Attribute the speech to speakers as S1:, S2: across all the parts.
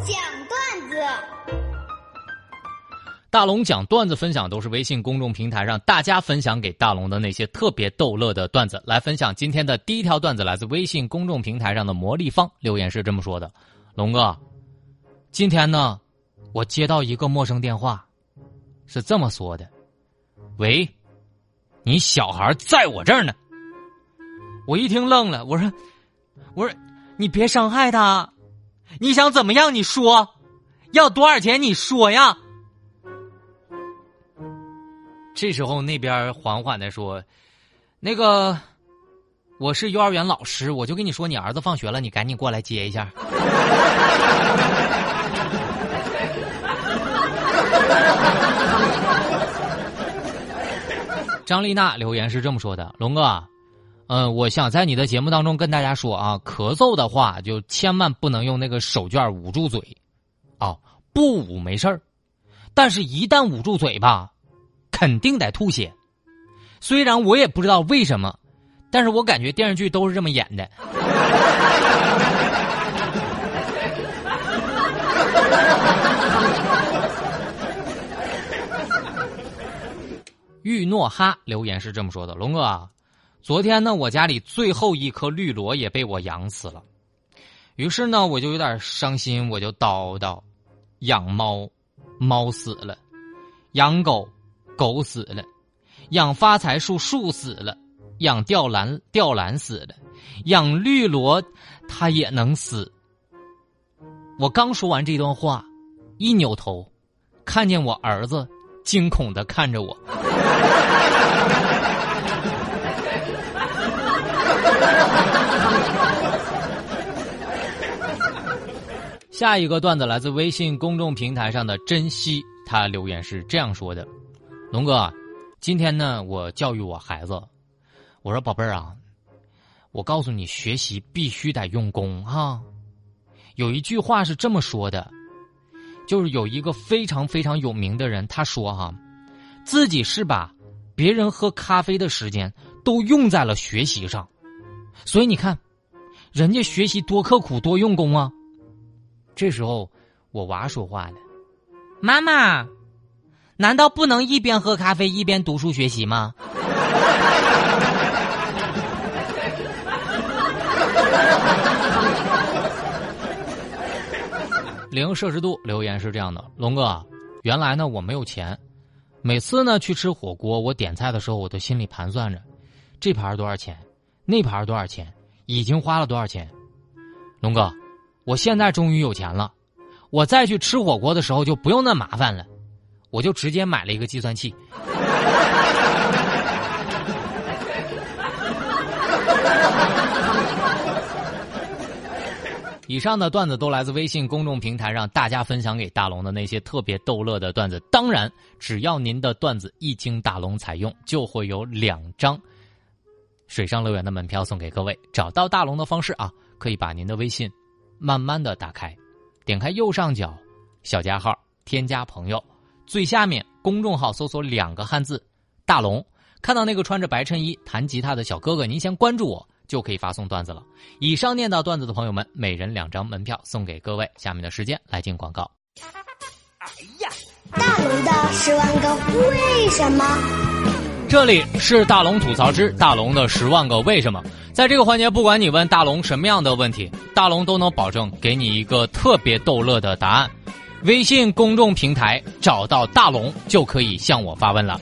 S1: 讲段子。
S2: 大龙讲段子分享都是微信公众平台上大家分享给大龙的那些特别逗乐的段子。来分享今天的第一条段子，来自微信公众平台上的魔力方留言是这么说的：“龙哥，今天呢，我接到一个陌生电话，是这么说的：喂，你小孩在我这儿呢。我一听愣了，我说，我说你别伤害他，你想怎么样？你说，要多少钱？你说呀。”这时候，那边缓缓的说：“那个，我是幼儿园老师，我就跟你说，你儿子放学了，你赶紧过来接一下。”张丽娜留言是这么说的：“龙哥，嗯，我想在你的节目当中跟大家说啊，咳嗽的话就千万不能用那个手绢捂住嘴，啊，不捂没事儿，但是一旦捂住嘴巴。”肯定得吐血，虽然我也不知道为什么，但是我感觉电视剧都是这么演的。玉诺哈留言是这么说的：“龙哥啊，昨天呢，我家里最后一颗绿萝也被我养死了，于是呢，我就有点伤心，我就叨叨：养猫，猫死了；养狗。”狗死了，养发财树树死了，养吊兰吊兰死了，养绿萝它也能死。我刚说完这段话，一扭头，看见我儿子惊恐的看着我。下一个段子来自微信公众平台上的珍惜，他留言是这样说的。龙哥，今天呢，我教育我孩子，我说宝贝儿啊，我告诉你，学习必须得用功哈。有一句话是这么说的，就是有一个非常非常有名的人，他说哈，自己是把别人喝咖啡的时间都用在了学习上，所以你看，人家学习多刻苦多用功啊。这时候，我娃说话了，妈妈。难道不能一边喝咖啡一边读书学习吗？零摄氏度留言是这样的：龙哥，原来呢我没有钱，每次呢去吃火锅，我点菜的时候我都心里盘算着，这盘多少钱，那盘多少钱，已经花了多少钱。龙哥，我现在终于有钱了，我再去吃火锅的时候就不用那麻烦了。我就直接买了一个计算器。以上的段子都来自微信公众平台上大家分享给大龙的那些特别逗乐的段子。当然，只要您的段子一经大龙采用，就会有两张水上乐园的门票送给各位。找到大龙的方式啊，可以把您的微信慢慢的打开，点开右上角小加号，添加朋友。最下面公众号搜索两个汉字“大龙”，看到那个穿着白衬衣弹吉他的小哥哥，您先关注我，就可以发送段子了。以上念到段子的朋友们，每人两张门票送给各位。下面的时间来进广告。
S1: 哎呀，大龙的十万个为什么？
S2: 这里是大龙吐槽之大龙的十万个为什么。在这个环节，不管你问大龙什么样的问题，大龙都能保证给你一个特别逗乐的答案。微信公众平台找到大龙就可以向我发问了，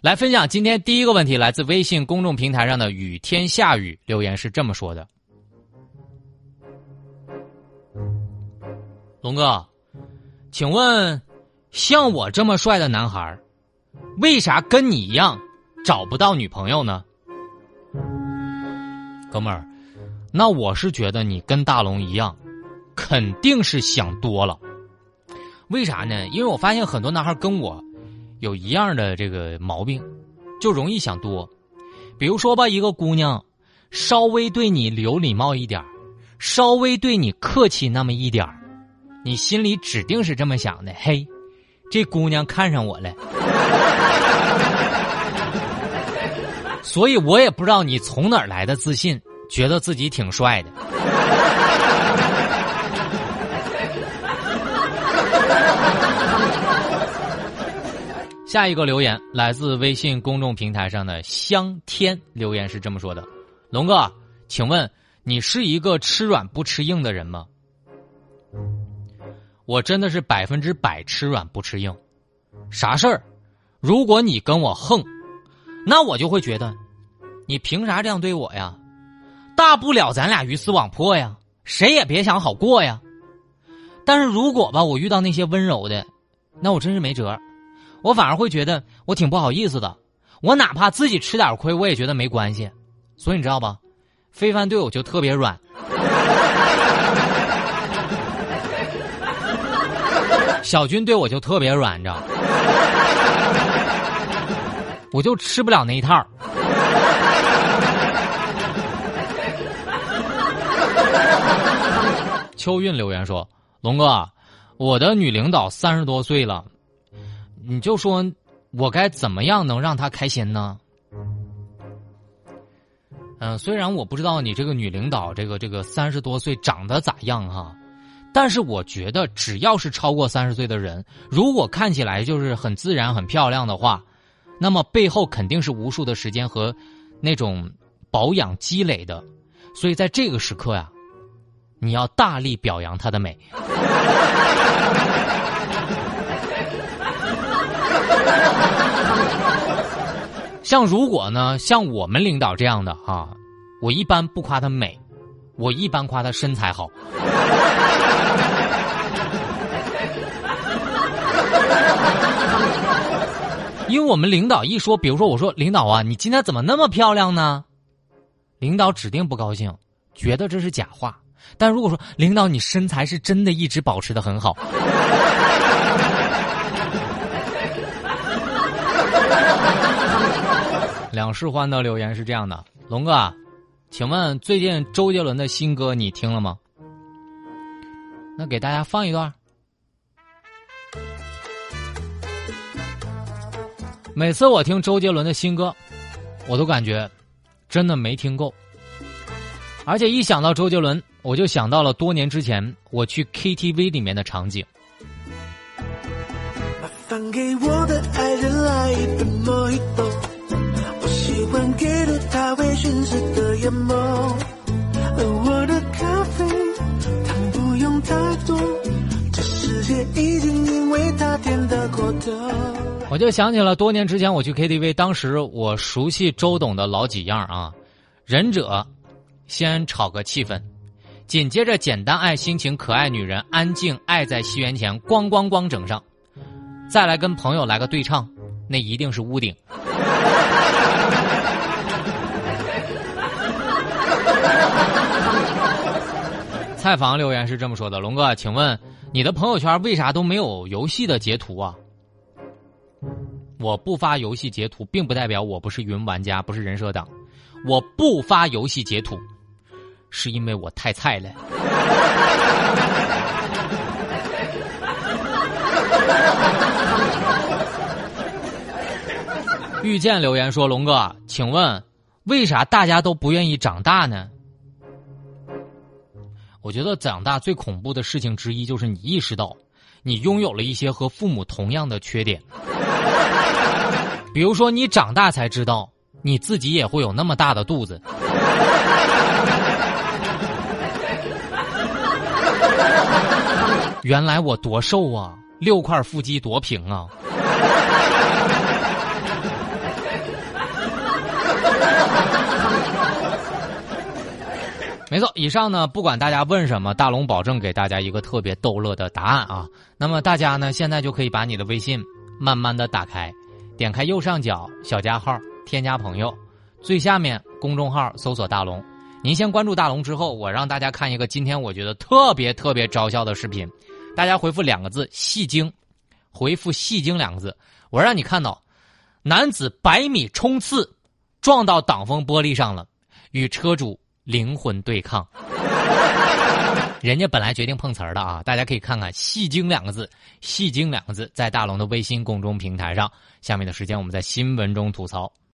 S2: 来分享今天第一个问题，来自微信公众平台上的雨天下雨留言是这么说的：龙哥，请问像我这么帅的男孩，为啥跟你一样找不到女朋友呢？哥们儿，那我是觉得你跟大龙一样，肯定是想多了。为啥呢？因为我发现很多男孩跟我有一样的这个毛病，就容易想多。比如说吧，一个姑娘稍微对你留礼貌一点稍微对你客气那么一点你心里指定是这么想的：嘿，这姑娘看上我了。所以我也不知道你从哪儿来的自信觉得自己挺帅的。下一个留言来自微信公众平台上的香天留言是这么说的龙哥请问你是一个吃软不吃硬的人吗？我真的是百分之百吃软不吃硬。啥事儿？如果你跟我横那我就会觉得你凭啥这样对我呀？大不了咱俩鱼死网破呀，谁也别想好过呀。但是如果吧，我遇到那些温柔的，那我真是没辙。我反而会觉得我挺不好意思的，我哪怕自己吃点亏，我也觉得没关系。所以你知道吧，非凡对我就特别软，小军对我就特别软，你知道，我就吃不了那一套。秋韵留言说：“龙哥，我的女领导三十多岁了。”你就说，我该怎么样能让她开心呢？嗯，虽然我不知道你这个女领导这个这个三十多岁长得咋样哈，但是我觉得只要是超过三十岁的人，如果看起来就是很自然、很漂亮的话，那么背后肯定是无数的时间和那种保养积累的。所以在这个时刻呀，你要大力表扬她的美。像如果呢，像我们领导这样的哈，我一般不夸她美，我一般夸她身材好。因为我们领导一说，比如说我说领导啊，你今天怎么那么漂亮呢？领导指定不高兴，觉得这是假话。但如果说领导你身材是真的一直保持的很好。两世欢的留言是这样的：龙哥，请问最近周杰伦的新歌你听了吗？那给大家放一段。每次我听周杰伦的新歌，我都感觉真的没听够，而且一想到周杰伦，我就想到了多年之前我去 KTV 里面的场景。给我的爱人来一杯莫吉托。给了他微醺时的眼眸，而我的咖啡糖不用太多，这世界已经因为他甜得过头。我就想起了多年之前我去 KTV，当时我熟悉周董的老几样啊，忍者先炒个气氛，紧接着简单爱心情可爱女人安静爱在西元前咣咣咣整上，再来跟朋友来个对唱，那一定是屋顶。采访留言是这么说的：“龙哥，请问你的朋友圈为啥都没有游戏的截图啊？我不发游戏截图，并不代表我不是云玩家，不是人设党。我不发游戏截图，是因为我太菜了。”遇见留言说：“龙哥，请问为啥大家都不愿意长大呢？”我觉得长大最恐怖的事情之一，就是你意识到，你拥有了一些和父母同样的缺点。比如说，你长大才知道，你自己也会有那么大的肚子。原来我多瘦啊，六块腹肌多平啊。没错，以上呢，不管大家问什么，大龙保证给大家一个特别逗乐的答案啊。那么大家呢，现在就可以把你的微信慢慢的打开，点开右上角小加号，添加朋友，最下面公众号搜索大龙。您先关注大龙之后，我让大家看一个今天我觉得特别特别招笑的视频，大家回复两个字“戏精”，回复“戏精”两个字，我让你看到男子百米冲刺撞到挡风玻璃上了，与车主。灵魂对抗，人家本来决定碰瓷儿的啊！大家可以看看“戏精”两个字，“戏精”两个字在大龙的微信公众平台上。下面的时间，我们在新闻中吐槽。